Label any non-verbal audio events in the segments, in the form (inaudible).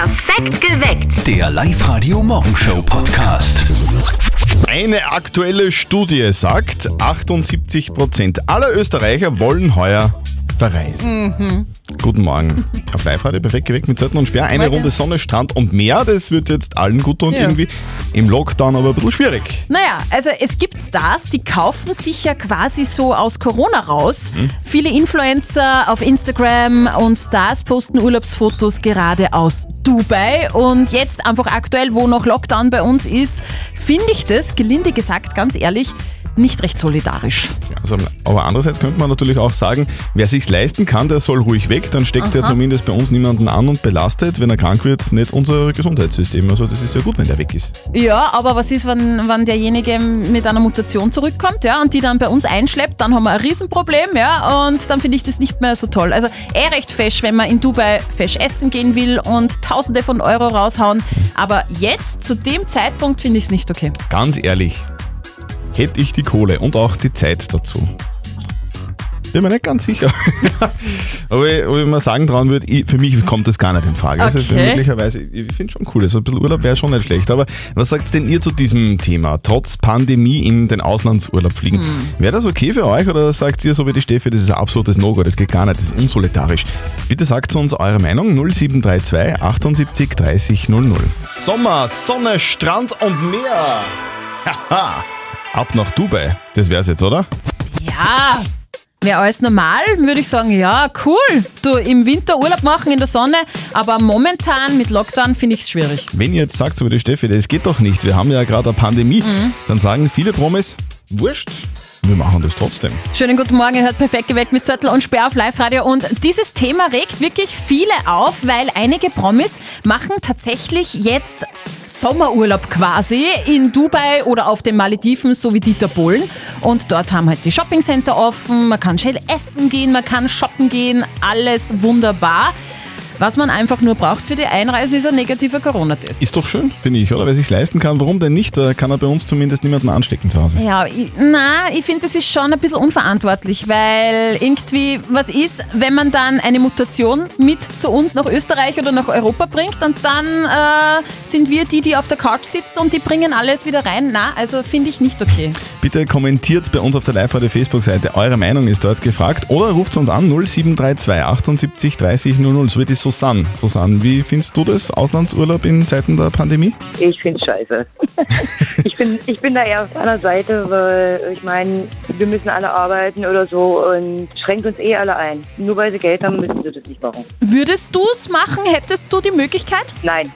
Perfekt geweckt. Der Live-Radio Morgenshow Podcast. Eine aktuelle Studie sagt, 78% aller Österreicher wollen heuer verreisen. Guten Morgen. Auf Live-Radio perfekt geweckt mit Zettel und Sperr. Eine Morgen. Runde Sonne, Strand und Meer. Das wird jetzt allen gut tun Ja. irgendwie. Im Lockdown aber ein bisschen schwierig. Naja, also es gibt Stars, die kaufen sich ja quasi so aus Corona raus. Mhm. Viele Influencer auf Instagram und Stars posten Urlaubsfotos gerade aus Dubai. Und jetzt einfach aktuell, wo noch Lockdown bei uns ist, finde ich das, gelinde gesagt, ganz ehrlich, nicht recht solidarisch. Also, aber andererseits könnte man natürlich auch sagen, wer sich's leisten kann, der soll ruhig weg. Dann steckt er zumindest bei uns niemanden an und belastet, wenn er krank wird, nicht unser Gesundheitssystem. Also das ist ja gut, wenn der weg ist. Ja, aber was ist, wenn, wenn derjenige mit einer Mutation zurückkommt, ja, und die dann bei uns einschleppt, dann haben wir ein Riesenproblem, ja, und dann finde ich das nicht mehr so toll. Also eh recht fesch, wenn man in Dubai fesch essen gehen will und Tausende von Euro raushauen, aber jetzt, zu dem Zeitpunkt, finde ich es nicht okay. Ganz ehrlich, hätte ich die Kohle und auch die Zeit dazu. Bin mir nicht ganz sicher. (laughs) aber ob ich mal sagen trauen würde, ich, für mich kommt das gar nicht in Frage. Also Okay. möglicherweise, ich finde schon cool, so ein bisschen Urlaub wäre schon nicht schlecht. Aber was sagt denn ihr zu diesem Thema? Trotz Pandemie in den Auslandsurlaub fliegen. Hm. Wäre das okay für euch oder sagt ihr so wie die Steffi, das ist ein absolutes No-Go, das geht gar nicht, das ist unsolidarisch? Bitte sagt uns eure Meinung 0732 78 30 00. Sommer, Sonne, Strand und Meer. Haha, ab nach Dubai. Das wär's jetzt, oder? Ja, wäre alles normal, würde ich sagen, ja, cool. Du im Winter Urlaub machen in der Sonne, aber momentan mit Lockdown finde ich es schwierig. Wenn ihr jetzt sagt, so wie die Steffi, das geht doch nicht, wir haben ja gerade eine Pandemie, Mhm. dann sagen viele Promis, wurscht, wir machen das trotzdem. Schönen guten Morgen, ihr hört perfekt geweckt mit Zettel und Sperr auf Live-Radio. Und dieses Thema regt wirklich viele auf, weil einige Promis machen tatsächlich jetzt Sommerurlaub quasi in Dubai oder auf den Malediven, so wie Dieter Bohlen. Und dort haben halt die Shoppingcenter offen, man kann schnell essen gehen, man kann shoppen gehen, alles wunderbar. Was man einfach nur braucht für die Einreise ist ein negativer Corona-Test. Ist doch schön, finde ich, oder? Wer sich leisten kann, warum denn nicht? Da kann er bei uns zumindest niemanden anstecken zu Hause. Ja, ich, na, ich finde, das ist schon ein bisschen unverantwortlich, weil irgendwie, was ist, wenn man dann eine Mutation mit zu uns nach Österreich oder nach Europa bringt und dann äh, sind wir die, die auf der Couch sitzen und die bringen alles wieder rein? Na, also finde ich nicht okay. Bitte kommentiert bei uns auf der Live-Radio Facebook-Seite. Eure Meinung ist dort gefragt. Oder ruft uns an 0732 78 30 00. So wie die Susanne. Susanne, wie findest du das? Auslandsurlaub in Zeiten der Pandemie? Ich finde scheiße. (laughs) ich, bin, ich bin da eher auf einer Seite, weil ich meine, wir müssen alle arbeiten oder so und schränkt uns eh alle ein. Nur weil sie Geld haben, müssen sie das nicht machen. Würdest du es machen? Hättest du die Möglichkeit? Nein,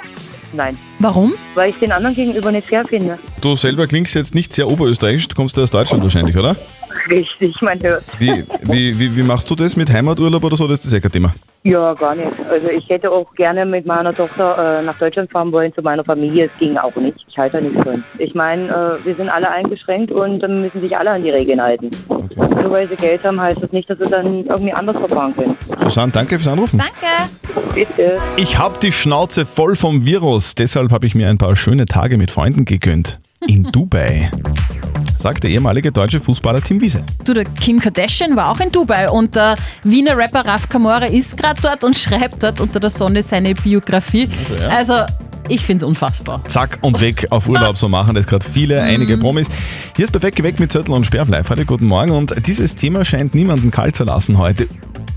nein. Warum? Weil ich den anderen gegenüber nicht fair finde. Du selber klingst jetzt nicht sehr oberösterreichisch, du kommst ja aus Deutschland wahrscheinlich, oder? Richtig, meine, Wie, wie, wie, wie machst du das mit Heimaturlaub oder so? Das ist das eh kein Thema. Ja, gar nicht. Also ich hätte auch gerne mit meiner Tochter äh, nach Deutschland fahren wollen, zu meiner Familie. Es ging auch nicht. Ich halte da nichts von. Ich meine, äh, wir sind alle eingeschränkt und dann müssen sich alle an die Regeln halten. Nur weil sie Geld haben, heißt das nicht, dass sie dann irgendwie anders verfahren können. Susanne, danke fürs Anrufen. Danke. Bitte. Ich hab die Schnauze voll vom Virus, deshalb habe ich mir ein paar schöne Tage mit Freunden gegönnt. In Dubai. Sagt der ehemalige deutsche Fußballer Tim Wiese. Du, der Kim Kardashian war auch in Dubai und der Wiener Rapper Raf Kamora ist gerade dort und schreibt dort unter der Sonne seine Biografie. Also, ich finde es unfassbar. Zack und weg auf Urlaub, so machen das gerade viele, einige Promis. Hier ist perfekt geweckt mit Zettel und Sperr auf live heute. Guten Morgen und dieses Thema scheint niemanden kalt zu lassen heute.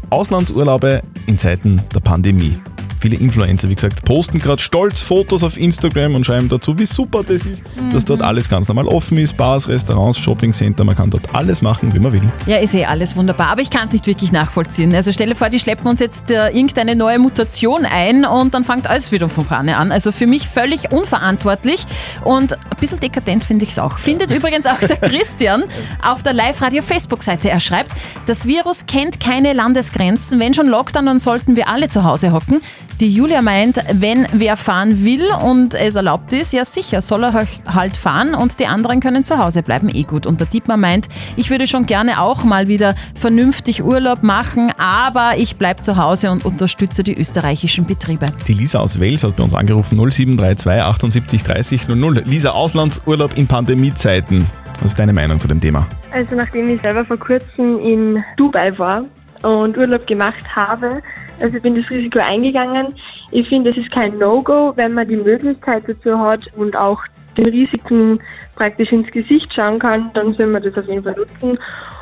Auslandsurlaube in Zeiten der Pandemie. Viele Influencer, wie gesagt, posten gerade stolz Fotos auf Instagram und schreiben dazu, wie super das ist, dass dort alles ganz normal offen ist. Bars, Restaurants, Shoppingcenter, man kann dort alles machen, wie man will. Ja, ist eh alles wunderbar, aber ich kann es nicht wirklich nachvollziehen. Also stelle vor, die schleppen uns jetzt äh, irgendeine neue Mutation ein und dann fängt alles wieder von vorne an. Also für mich völlig unverantwortlich und ein bisschen dekadent finde ich es auch. Findet übrigens auch der (laughs) Christian auf der Live-Radio-Facebook-Seite. Er schreibt, das Virus kennt keine Landesgrenzen. Wenn schon Lockdown, dann sollten wir alle zu Hause hocken. Die Julia meint, wenn wer fahren will und es erlaubt ist, ja sicher, soll er halt fahren und die anderen können zu Hause bleiben, eh gut. Und der Dietmar meint, ich würde schon gerne auch mal wieder vernünftig Urlaub machen, aber ich bleibe zu Hause und unterstütze die österreichischen Betriebe. Die Lisa aus Wales hat bei uns angerufen 0732 78 30 00. Lisa, Auslandsurlaub in Pandemiezeiten. Was ist deine Meinung zu dem Thema? Also nachdem ich selber vor kurzem in Dubai war und Urlaub gemacht habe, also ich bin das Risiko eingegangen. Ich finde, es ist kein No-Go, wenn man die Möglichkeit dazu hat und auch den Risiken praktisch ins Gesicht schauen kann, dann soll man das auf jeden Fall nutzen.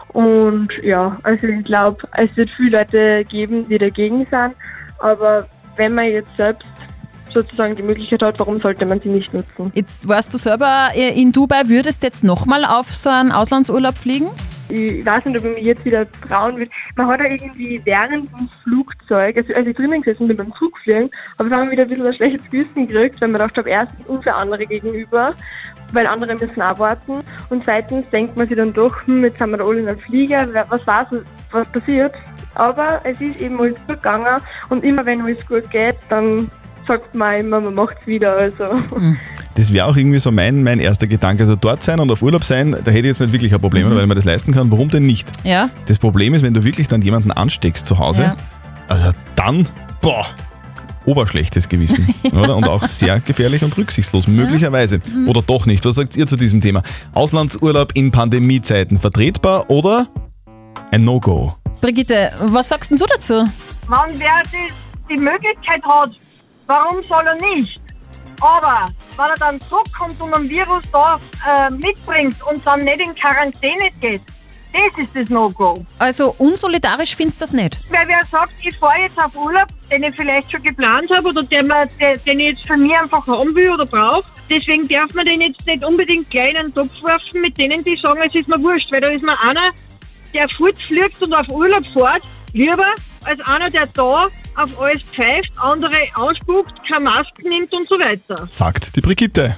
Und ja, also ich glaube, es wird viele Leute geben, die dagegen sind, aber wenn man jetzt selbst sozusagen die Möglichkeit hat, warum sollte man sie nicht nutzen? Jetzt warst du selber äh, in Dubai, würdest jetzt nochmal auf so einen Auslandsurlaub fliegen? Ich weiß nicht, ob ich mich jetzt wieder trauen will. Man hat ja irgendwie während dem Flugzeug, also als ich drinnen gesessen bin beim Zugfliegen, habe ich dann wieder ein bisschen ein schlechtes Gewissen gekriegt, weil man dachte, habe, erstens unfair andere gegenüber, weil andere müssen auch warten. Und zweitens denkt man sich dann doch, hm, jetzt haben wir da alle in einem Flieger, was weiß, was passiert. Aber es ist eben alles gut gegangen und immer wenn alles gut geht, dann sagt man immer, man macht es wieder. Also. Das wäre auch irgendwie so mein, mein erster Gedanke. Also dort sein und auf Urlaub sein, da hätte ich jetzt nicht wirklich ein Problem, weil man das leisten kann. Warum denn nicht? Ja. Das Problem ist, wenn du wirklich dann jemanden ansteckst zu Hause, Ja. also dann, boah, oberschlechtes Gewissen. (laughs) oder? Und auch sehr gefährlich und rücksichtslos, möglicherweise. Oder doch nicht. Was sagt ihr zu diesem Thema? Auslandsurlaub in Pandemiezeiten vertretbar oder ein No-Go? Brigitte, was sagst denn du dazu? Wenn wer die, die Möglichkeit hat, warum soll er nicht? Aber wenn er dann zurückkommt und ein Virus da äh, mitbringt und dann nicht in Quarantäne geht, das ist das No-Go. Also unsolidarisch findest du das nicht? Weil wer sagt, ich fahre jetzt auf Urlaub, den ich vielleicht schon geplant habe oder den, man, den, den ich jetzt von mir einfach haben will oder brauche, deswegen darf man den jetzt nicht unbedingt gleich in einen Topf werfen mit denen, die sagen, es ist mir wurscht, weil da ist mir einer, der fortfliegt und auf Urlaub fährt, lieber als einer, der da auf alles pfeift, andere ausspuckt, keine Masken nimmt und so weiter. Sagt die Brigitte.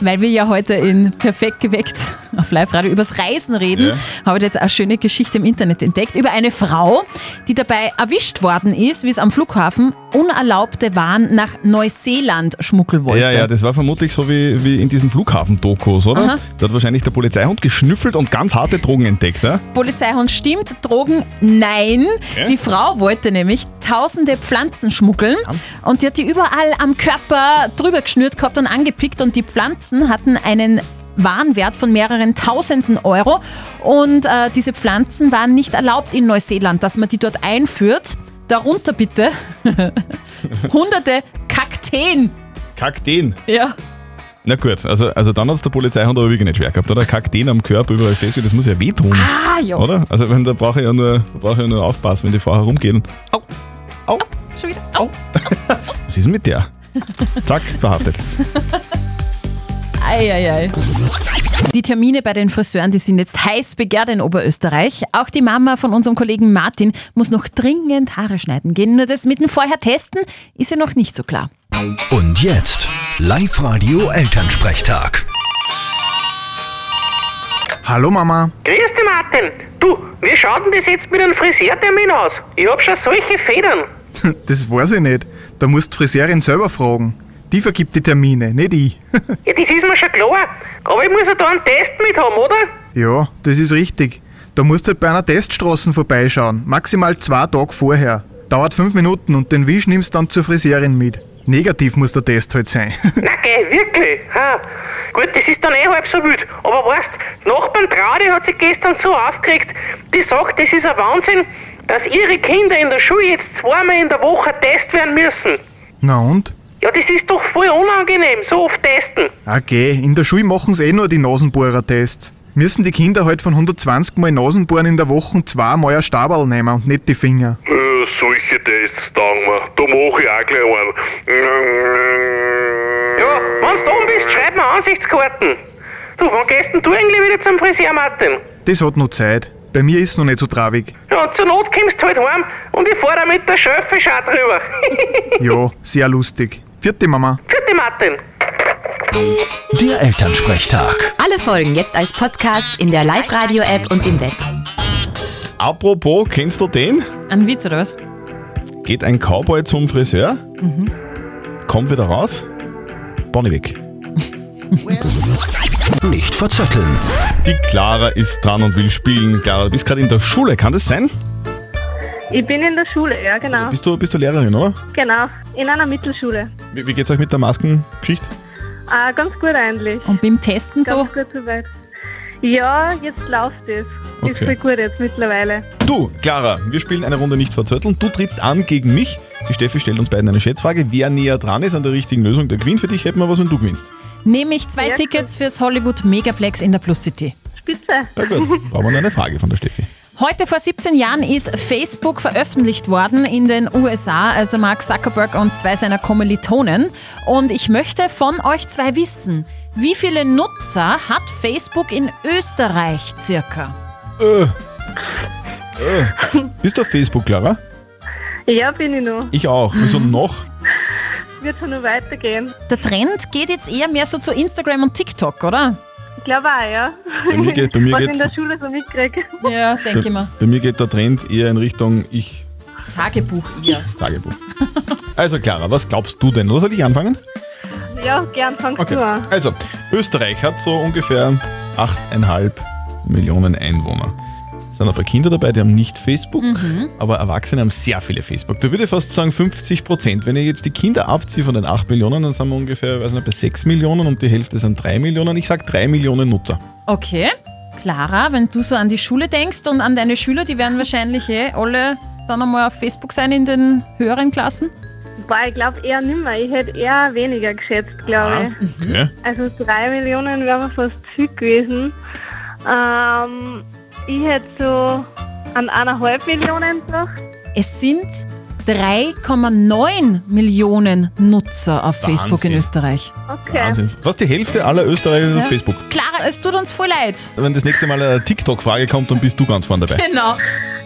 Weil wir ja heute in Perfekt geweckt auf Live-Radio übers Reisen reden, Ja. habe ich jetzt eine schöne Geschichte im Internet entdeckt über eine Frau, die dabei erwischt worden ist, wie es am Flughafen unerlaubte Waren nach Neuseeland schmuggeln wollte. Ja, ja, das war vermutlich so wie, wie in diesen Flughafen-Dokus, oder? Aha. Da hat wahrscheinlich der Polizeihund geschnüffelt und ganz harte Drogen entdeckt, ja? Polizeihund stimmt, Drogen nein. Ja? Die Frau wollte nämlich tausende Pflanzen schmuggeln und die hat die überall am Körper drüber geschnürt gehabt und angepickt und die Pflanzen hatten einen Warenwert von mehreren tausenden Euro und äh, diese Pflanzen waren nicht erlaubt in Neuseeland, dass man die dort einführt. Darunter bitte (laughs) hunderte Kakteen. Kakteen. Ja. Na gut, also, also dann hat es der Polizeihund aber wirklich nicht schwer gehabt, oder? Kakteen am Körper, überall fest, das muss ja wehtun, Ah, ja. oder? Also wenn, da brauche ich ja nur, da brauche ich ja nur aufpassen, wenn die vorher rumgehen. Au, au, Schon wieder. Au. was ist denn mit der? Zack, verhaftet. Eieiei. Die Termine bei den Friseuren, die sind jetzt heiß begehrt in Oberösterreich. Auch die Mama von unserem Kollegen Martin muss noch dringend Haare schneiden gehen. Nur das mit dem vorher testen ist ja noch nicht so klar. Und jetzt Live-Radio Elternsprechtag. Hallo Mama. Grüß dich, Martin. Du, wie schaut denn das jetzt mit einem Friseurtermin aus? Ich hab schon solche Federn. (laughs) Das weiß ich nicht. Da musst die Friseurin selber fragen. Die vergibt die Termine, nicht ich. (laughs) Ja, das ist mir schon klar. Aber ich muss ja da einen Test mit haben, oder? ja, das ist richtig. Da musst du halt bei einer Teststraße vorbeischauen. Maximal zwei Tage vorher. Dauert fünf Minuten und den Wisch nimmst dann zur Friseurin mit. Negativ muss der Test halt sein. (laughs) Na geh, wirklich? Ha. Gut, das ist dann eh halb so wild. Aber weißt, Nachbarn Traude hat sich gestern so aufgeregt, die sagt, das ist ein Wahnsinn, dass ihre Kinder in der Schule jetzt zweimal in der Woche Test werden müssen. Na und? Ja, das ist doch voll unangenehm, so oft testen. Okay, in der Schule machen sie eh nur die Nasenbohrertests. Müssen die Kinder halt von 120 Mal Nasenbohren in der Woche zweimal ein Stabal nehmen und nicht die Finger. Äh, solche Tests taugen mir. Da mach ich auch gleich einen. Ja, wenn du dumm bist, schreib mir Ansichtskarten. Du, wann gehst denn du eigentlich wieder zum Friseur, Martin? Das hat noch Zeit. Bei mir ist noch nicht so traurig. Ja, zur Not kommst du halt heim und ich fahr da mit der Schöffe schau drüber. (laughs) Ja, sehr lustig. Vierte Mama. Vierte Martin. Der Elternsprechtag. Alle Folgen jetzt als Podcast in der Live-Radio-App und im Web. Apropos, kennst du den? Ein Witz oder was? Geht ein Cowboy zum Friseur, kommt wieder raus, Bonnie weg. (laughs) Nicht verzetteln. Die Clara ist dran und will spielen. Clara, du bist gerade in der Schule, kann das sein? Ich bin in der Schule, ja genau. Bist du, bist du Lehrerin, oder? Genau, in einer Mittelschule. Wie, wie geht's euch mit der Maskengeschichte? Ah, ganz gut eigentlich. Und beim Testen so? Ganz gut soweit. Ja, jetzt läuft es. Ist Okay. voll gut jetzt mittlerweile. Du, Clara, wir spielen eine Runde nicht verzötteln. Du trittst an gegen mich. Die Steffi stellt uns beiden eine Schätzfrage. Wer näher dran ist an der richtigen Lösung, der gewinnt. Für dich hätten wir was, wenn du gewinnst. Nämlich zwei Tickets fürs Hollywood Megaplex in der Plus City. Spitze. Ja gut, (laughs) brauchen wir noch eine Frage von der Steffi. Heute vor 17 Jahren ist Facebook veröffentlicht worden in den USA, also Mark Zuckerberg und zwei seiner Kommilitonen. Und ich möchte von euch zwei wissen, wie viele Nutzer hat Facebook in Österreich circa? Äh. Äh. Bist du auf Facebook, Clara? Ja, bin ich noch. Ich auch. Also noch. Wird schon noch weitergehen. Der Trend geht jetzt eher mehr so zu Instagram und TikTok, oder? Ich glaube auch, ja. Bei mir geht- bei mir (laughs) Was geht- in der Schule so mitkriege. Ja, denke ich mal. bei mir geht der Trend eher in Richtung ich Tagebuch eher. (laughs) Tagebuch. Also Clara, was glaubst du denn? Oder soll ich anfangen? Ja, gern fangst Okay. du an. Also, Österreich hat so ungefähr 8,5 Millionen Einwohner. Sind ein paar Kinder dabei, die haben nicht Facebook, Mhm. aber Erwachsene haben sehr viele Facebook. Da würde ich fast sagen 50 Prozent. Wenn ich jetzt die Kinder abziehe von den 8 Millionen, dann sind wir ungefähr weiß nicht, bei 6 Millionen und die Hälfte sind 3 Millionen. Ich sage 3 Millionen Nutzer. Okay. Clara, wenn du so an die Schule denkst und an deine Schüler, die werden wahrscheinlich eh alle dann einmal auf Facebook sein in den höheren Klassen. Boah, ich glaube eher nimmer. Ich hätte eher weniger geschätzt, glaube ich. Okay. Also drei Millionen wäre fast viel gewesen. Ähm, ich hätte so an eineinhalb Millionen gedacht. Es sind 3,9 Millionen Nutzer auf Facebook in Wahnsinn. Österreich. Okay. Wahnsinn. Fast die Hälfte aller Österreicher Ja. auf Facebook. Clara, es tut uns voll leid. Wenn das nächste Mal eine TikTok-Frage kommt, dann bist du ganz vorne dabei. Genau.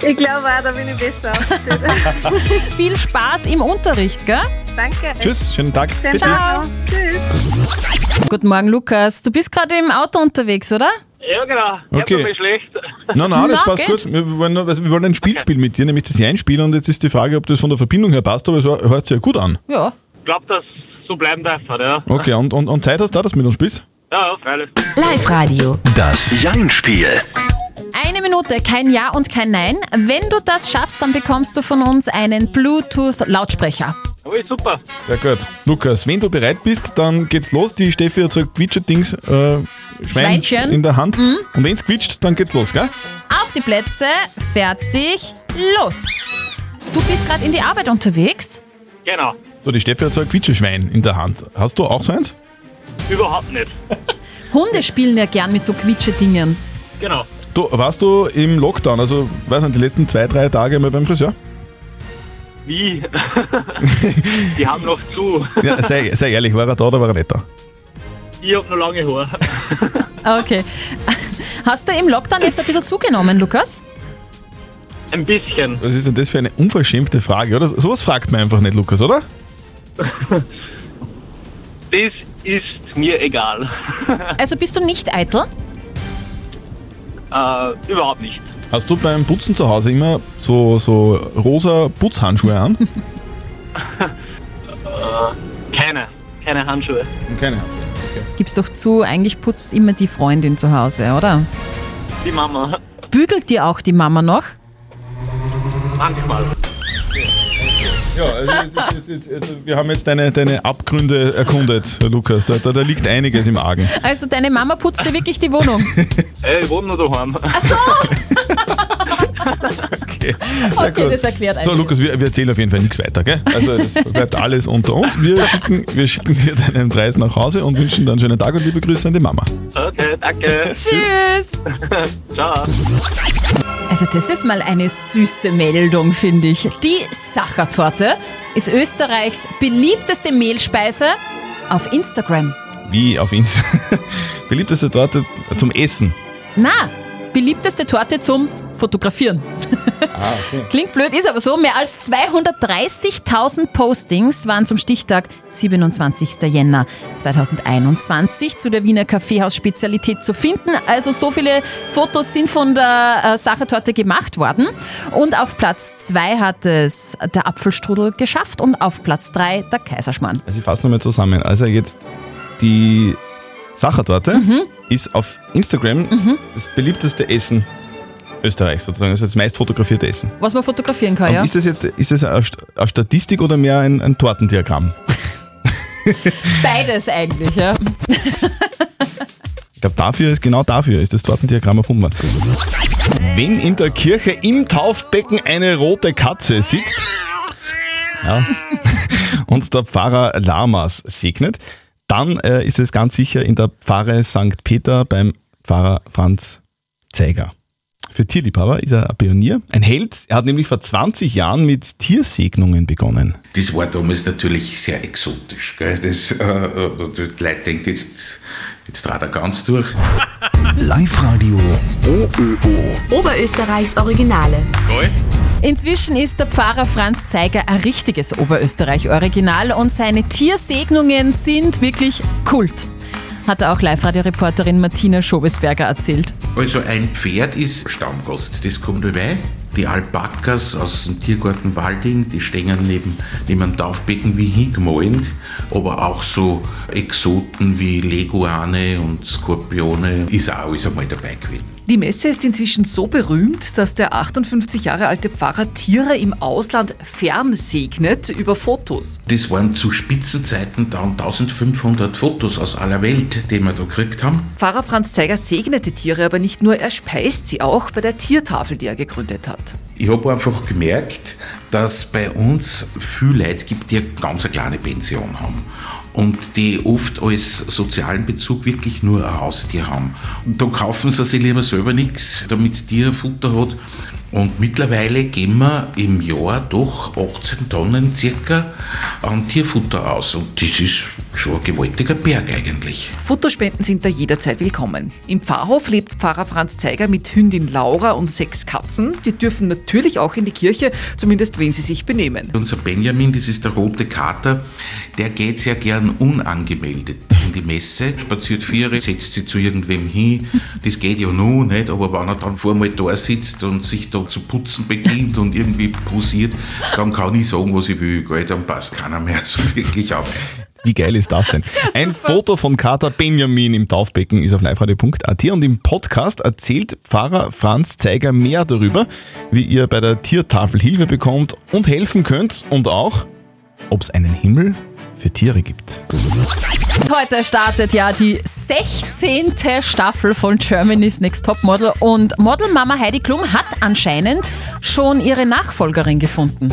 Ich glaube auch, da bin ich besser. (laughs) Viel Spaß im Unterricht, gell? Danke. Tschüss, schönen Tag. Schönen. Tag noch. Tschüss. Guten Morgen, Lukas. Du bist gerade im Auto unterwegs, oder? Ja, genau. Okay. Mich schlecht. Nein, nein, das Na, passt geht. gut. Wir wollen, also wir wollen ein Spiel spielen mit dir, nämlich das Einspielen. Und jetzt ist die Frage, ob das von der Verbindung her passt, aber es hört sich ja gut an. Ja. Ich glaube, dass so bleiben darf, ja. Okay, und, und, und Zeit hast du, dass du mit uns spielst? Ja, freilich. Live-Radio. Das Jein-Spiel. Eine Minute, kein Ja und kein Nein. Wenn du das schaffst, dann bekommst du von uns einen Bluetooth-Lautsprecher. Ui, super. Ja gut. Lukas, wenn du bereit bist, dann geht's los. Die Steffi hat so ein Quietscher-Dings, äh, Schwein Schweinchen. in der Hand. Und wenn's quietscht, dann geht's los, gell? Auf die Plätze, fertig, los. Du bist gerade in die Arbeit unterwegs. Genau. So, die Steffi hat so ein Quietscherschwein in der Hand. Hast du auch so eins? Überhaupt nicht. (laughs) Hunde spielen ja gern mit so Quietsche-Dingen. Genau. Du, warst du im Lockdown, also, weiß nicht, die letzten zwei, drei Tage mal beim Friseur? Wie? (laughs) Die haben noch zu. (laughs) Ja, sei, sei ehrlich, war er da oder war er nicht da? Ich hab noch lange Haare. (laughs) Okay. Hast du im Lockdown jetzt ein bisschen zugenommen, Lukas? Ein bisschen. Was ist denn das für eine unverschämte Frage, oder? Sowas fragt man einfach nicht, Lukas, oder? Das ist mir egal. Also bist du nicht eitel? Äh, überhaupt nicht. Hast du beim Putzen zu Hause immer so, so rosa Putzhandschuhe an? (laughs) Äh, keine. Keine Handschuhe. Keine Handschuhe. Gib's doch zu, eigentlich putzt immer die Freundin zu Hause, oder? Die Mama. Bügelt dir auch die Mama noch? Manchmal. Ja, also, jetzt, jetzt, jetzt, also wir haben jetzt deine, deine Abgründe erkundet, Lukas. Da, da, da liegt einiges im Argen. Also deine Mama putzt dir wirklich die Wohnung. Ey, ich wohne nur daheim. Ach so! (laughs) Okay, Okay, das erklärt So, einiges. Lukas, wir, wir erzählen auf jeden Fall nichts weiter, gell? Also, das bleibt alles unter uns. Wir schicken, wir schicken dir deinen Preis nach Hause und wünschen dann einen schönen Tag und liebe Grüße an die Mama. Okay, danke. Tschüss! (laughs) Ciao. Also das ist mal eine süße Meldung, finde ich. Die Sachertorte ist Österreichs beliebteste Mehlspeise auf Instagram. Wie auf Insta. (laughs) Beliebteste Torte zum Essen. Na, beliebteste Torte zum Fotografieren. Ah, okay. (laughs) Klingt blöd, ist aber so. Mehr als 230.000 Postings waren zum Stichtag 27. Jänner 2021 zu der Wiener Kaffeehaus-Spezialität zu finden. Also so viele Fotos sind von der äh, Sachertorte gemacht worden. Und auf Platz 2 hat es der Apfelstrudel geschafft und auf Platz 3 der Kaiserschmarrn. Also ich fasse nochmal zusammen. Also jetzt die Sachertorte ist auf Instagram das beliebteste Essen Österreichs sozusagen. Das ist das meist fotografierte Essen. Was man fotografieren kann, Und ja? ist das jetzt ist das eine Statistik oder mehr ein, ein Tortendiagramm? (laughs) Beides eigentlich, ja. Ich glaube, dafür ist genau dafür ist das Tortendiagramm erfunden worden. Wenn in der Kirche im Taufbecken eine rote Katze sitzt, Ja. (laughs) Und der Pfarrer Lamas segnet. Dann äh, ist es ganz sicher in der Pfarre St. Peter beim Pfarrer Franz Zeiger. Für Tierliebhaber ist er ein Pionier, ein Held. Er hat nämlich vor 20 Jahren mit Tiersegnungen begonnen. Das war damals natürlich sehr exotisch. Gell? Das, äh, äh, die Leute denken jetzt, jetzt trat er ganz durch. Live-Radio OÖO. Oberösterreichs Originale. Inzwischen ist der Pfarrer Franz Zeiger ein richtiges Oberösterreich-Original und seine Tiersegnungen sind wirklich Kult. Hat auch Live-Radio-Reporterin Martina Schobesberger erzählt. Also ein Pferd ist Stammgast, das kommt dabei. Die Alpakas aus dem Tiergarten Walding, die stehen neben, neben dem Taufbecken wie hingemalt, aber auch so Exoten wie Leguane und Skorpione ist auch alles einmal dabei gewesen. Die Messe ist inzwischen so berühmt, dass der 58 Jahre alte Pfarrer Tiere im Ausland fernsegnet über Fotos. Das waren zu Spitzenzeiten dann 1500 Fotos aus aller Welt, die wir da gekriegt haben. Pfarrer Franz Zeiger segnet die Tiere aber nicht nur, er speist sie auch bei der Tiertafel, die er gegründet hat. Ich habe einfach gemerkt, dass bei uns viele Leute gibt, die eine ganz eine kleine Pension haben und die oft als sozialen Bezug wirklich nur ein Haustier haben. Und da kaufen sie sich lieber selber nichts, damit das Tier Futter hat. Und mittlerweile geben wir im Jahr doch 18 Tonnen circa an Tierfutter aus. Und das ist schon ein gewaltiger Berg eigentlich. Futterspenden sind da jederzeit willkommen. Im Pfarrhof lebt Pfarrer Franz Zeiger mit Hündin Laura und sechs Katzen. Die dürfen natürlich auch in die Kirche, zumindest wenn sie sich benehmen. Unser Benjamin, das ist der rote Kater, der geht sehr gern unangemeldet in die Messe, spaziert Viere, setzt sich zu irgendwem hin. Das geht ja nur nicht, aber wenn er dann vor mal da sitzt und sich da zu putzen beginnt und irgendwie posiert, dann kann ich sagen, was ich will, gell, dann passt keiner mehr so wirklich auf. Wie geil ist das denn? (laughs) Ein Foto von Kater Benjamin im Taufbecken ist auf liveradio.at und im Podcast erzählt Pfarrer Franz Zeiger mehr darüber, wie ihr bei der Tiertafel Hilfe bekommt und helfen könnt und auch, ob es einen Himmel für Tiere gibt. Heute startet ja die 16. Staffel von Germany's Next Topmodel und Modelmama Heidi Klum hat anscheinend schon ihre Nachfolgerin gefunden.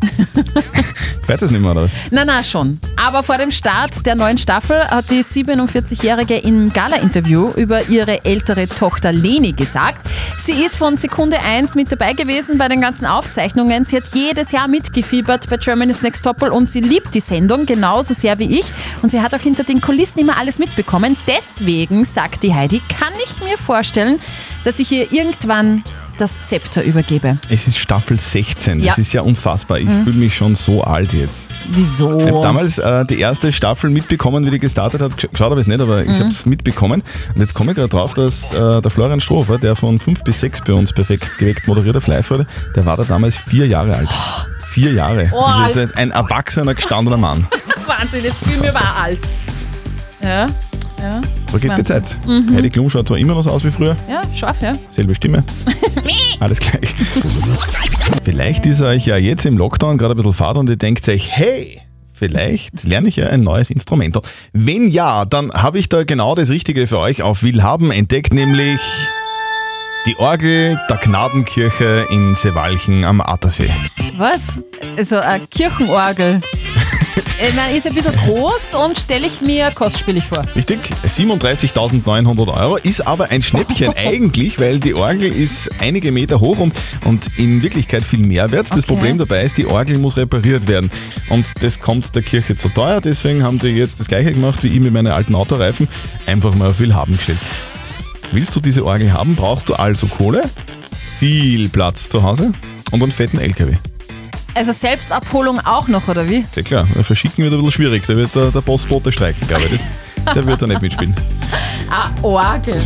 (laughs) Weiß es nicht mehr, oder was? Na, na, schon. Aber vor dem Start der neuen Staffel hat die 47-Jährige im Gala-Interview über ihre ältere Tochter Leni gesagt, sie ist von Sekunde 1 mit dabei gewesen bei den ganzen Aufzeichnungen. Sie hat jedes Jahr mitgefiebert bei Germany's Next Topmodel und sie liebt die Sendung genauso sehr wie ich. Und sie hat auch hinter den Kulissen immer alles mitbekommen. Deswegen, sagt die Heidi, kann ich mir vorstellen, dass ich ihr irgendwann das Zepter übergebe. Es ist Staffel 16, das Ja. ist ja unfassbar. Ich Mhm. fühle mich schon so alt jetzt. Wieso? Ich habe damals äh, die erste Staffel mitbekommen, wie die gestartet hat. Geschaut habe ich es nicht, aber ich Mhm. habe es mitbekommen. Und jetzt komme ich gerade drauf, dass äh, der Florian Strofer, der von 5 bis 6 bei uns perfekt geweckt moderiert auf live der war da damals vier Jahre alt. Vier Jahre. Oh, das ist jetzt ein erwachsener, gestandener Mann. (laughs) Wahnsinn, jetzt fühlen wir aber alt. Ja, ja. So geht die. Zeit. Mhm. Heidi Klum schaut zwar immer noch so aus wie früher, Ja, scharf, ja. selbe Stimme. (laughs) Alles gleich. Vielleicht ist euch ja jetzt im Lockdown gerade ein bisschen fad und ihr denkt euch, hey, vielleicht (laughs) lerne ich ja ein neues Instrument. Wenn ja, dann habe ich da genau das Richtige für euch auf Willhaben entdeckt, nämlich die Orgel der Gnadenkirche in Sewalchen am Attersee. Was? Also eine Kirchenorgel. (laughs) ich meine, ist ein bisschen groß und stelle ich mir kostspielig vor. Richtig, 37.900 Euro ist aber ein Schnäppchen (laughs) eigentlich, weil die Orgel ist einige Meter hoch und, und in Wirklichkeit viel mehr wert. Das Okay. Problem dabei ist, die Orgel muss repariert werden und das kommt der Kirche zu teuer, deswegen haben die jetzt das gleiche gemacht wie ich mit meinen alten Autoreifen, einfach mal auf Willhaben gestellt. Willst du diese Orgel haben, brauchst du also Kohle, viel Platz zu Hause und einen fetten LKW. Also Selbstabholung auch noch, oder wie? Sehr klar, verschicken wird ein bisschen schwierig, da wird der, der Postbote streiken, glaube ich. Das, der wird da nicht mitspielen. (laughs) Ah, Orgel.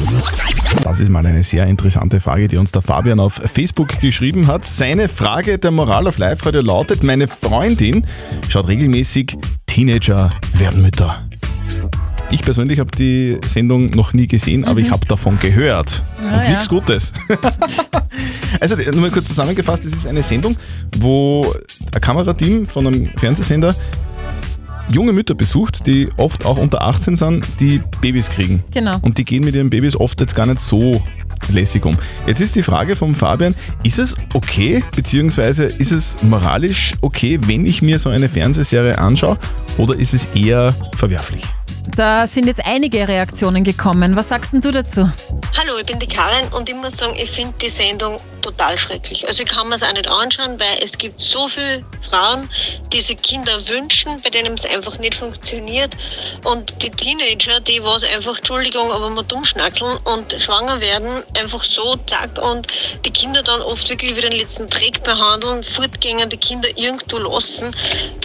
Das ist mal eine sehr interessante Frage, die uns der Fabian auf Facebook geschrieben hat. Seine Frage der Moral auf Live-Radio lautet, meine Freundin schaut regelmäßig Teenager werden Mütter. Ich persönlich habe die Sendung noch nie gesehen, aber ich habe davon gehört. Ah, Und ja. nichts Gutes. (laughs) also nur mal kurz zusammengefasst, es ist eine Sendung, wo ein Kamerateam von einem Fernsehsender junge Mütter besucht, die oft auch unter 18 sind, die Babys kriegen. Genau. Und die gehen mit ihren Babys oft jetzt gar nicht so lässig um. Jetzt ist die Frage vom Fabian, ist es okay, beziehungsweise ist es moralisch okay, wenn ich mir so eine Fernsehserie anschaue oder ist es eher verwerflich? Da sind jetzt einige Reaktionen gekommen. Was sagst du dazu? Hallo, ich bin die Karin und ich muss sagen, ich finde die Sendung total schrecklich. Also ich kann mir es auch nicht anschauen, weil es gibt so viele Frauen, die sich Kinder wünschen, bei denen es einfach nicht funktioniert. Und die Teenager, die was einfach, Entschuldigung, aber mal dumm schnackseln und schwanger werden, einfach so, zack, und die Kinder dann oft wirklich wie den letzten Dreck behandeln, fortgängen, die Kinder irgendwo lassen.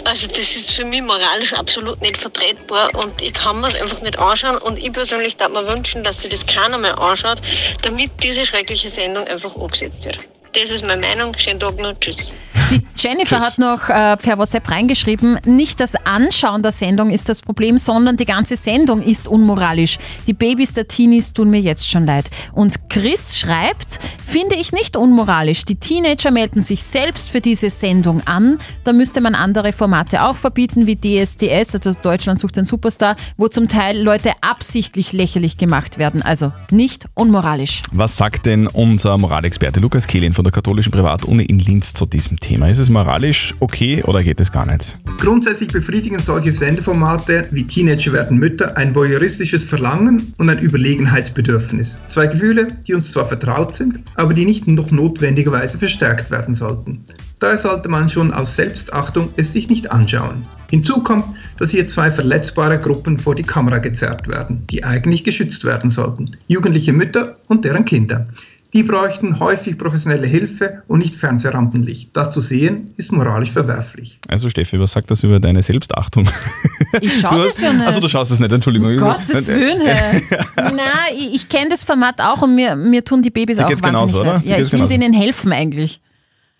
Also das ist für mich moralisch absolut nicht vertretbar und ich kann mir es einfach nicht anschauen und ich persönlich darf mir wünschen, dass sich das keiner mehr anschaut, damit diese schreckliche Sendung einfach angesetzt wird. Das ist meine Meinung. Schönen Tag noch. Tschüss. Die Jennifer Tschüss. hat noch äh, per WhatsApp reingeschrieben, nicht das Anschauen der Sendung ist das Problem, sondern die ganze Sendung ist unmoralisch. Die Babys der Teenies tun mir jetzt schon leid. Und Chris schreibt, finde ich nicht unmoralisch. Die Teenager melden sich selbst für diese Sendung an. Da müsste man andere Formate auch verbieten, wie DSDS, also Deutschland sucht den Superstar, wo zum Teil Leute absichtlich lächerlich gemacht werden. Also nicht unmoralisch. Was sagt denn unser Moralexperte Lukas Kehlin von der katholischen Privatuni in Linz zu diesem Thema? Ist es moralisch okay oder geht es gar nicht? Grundsätzlich befriedigen solche Sendeformate wie Teenager werden Mütter ein voyeuristisches Verlangen und ein Überlegenheitsbedürfnis. Zwei Gefühle, die uns zwar vertraut sind, aber die nicht noch notwendigerweise verstärkt werden sollten. Daher sollte man schon aus Selbstachtung es sich nicht anschauen. Hinzu kommt, dass hier zwei verletzbare Gruppen vor die Kamera gezerrt werden, die eigentlich geschützt werden sollten. Jugendliche Mütter und deren Kinder. Die bräuchten häufig professionelle Hilfe und nicht Fernsehrampenlicht. Das zu sehen ist moralisch verwerflich. Also Steffi, was sagt das über deine Selbstachtung? Ich schaue (laughs) Du das ja nicht. Also du schaust es nicht, Entschuldigung. Um Gottes Willen, hey. (laughs) Nein, ich, ich kenne das Format auch und mir, mir tun die Babys Dir auch geht's wahnsinnig genauso, oder? Ja, ich will genauso. denen helfen eigentlich.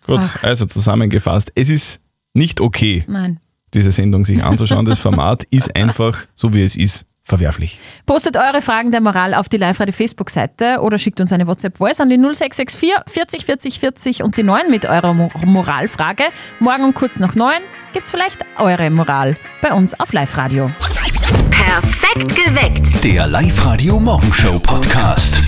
Gut, Ach. also zusammengefasst, es ist nicht okay, Nein. diese Sendung sich anzuschauen. Das Format (laughs) ist einfach, so wie es ist, verwerflich. Postet eure Fragen der Moral auf die Live-Radio Facebook-Seite oder schickt uns eine WhatsApp-Voice an die 0664 40 40 40 und die 9 mit eurer Mo Moralfrage. Morgen um kurz nach 9 gibt's vielleicht eure Moral bei uns auf Live-Radio. Perfekt geweckt. Der Live-Radio Morgenshow Podcast.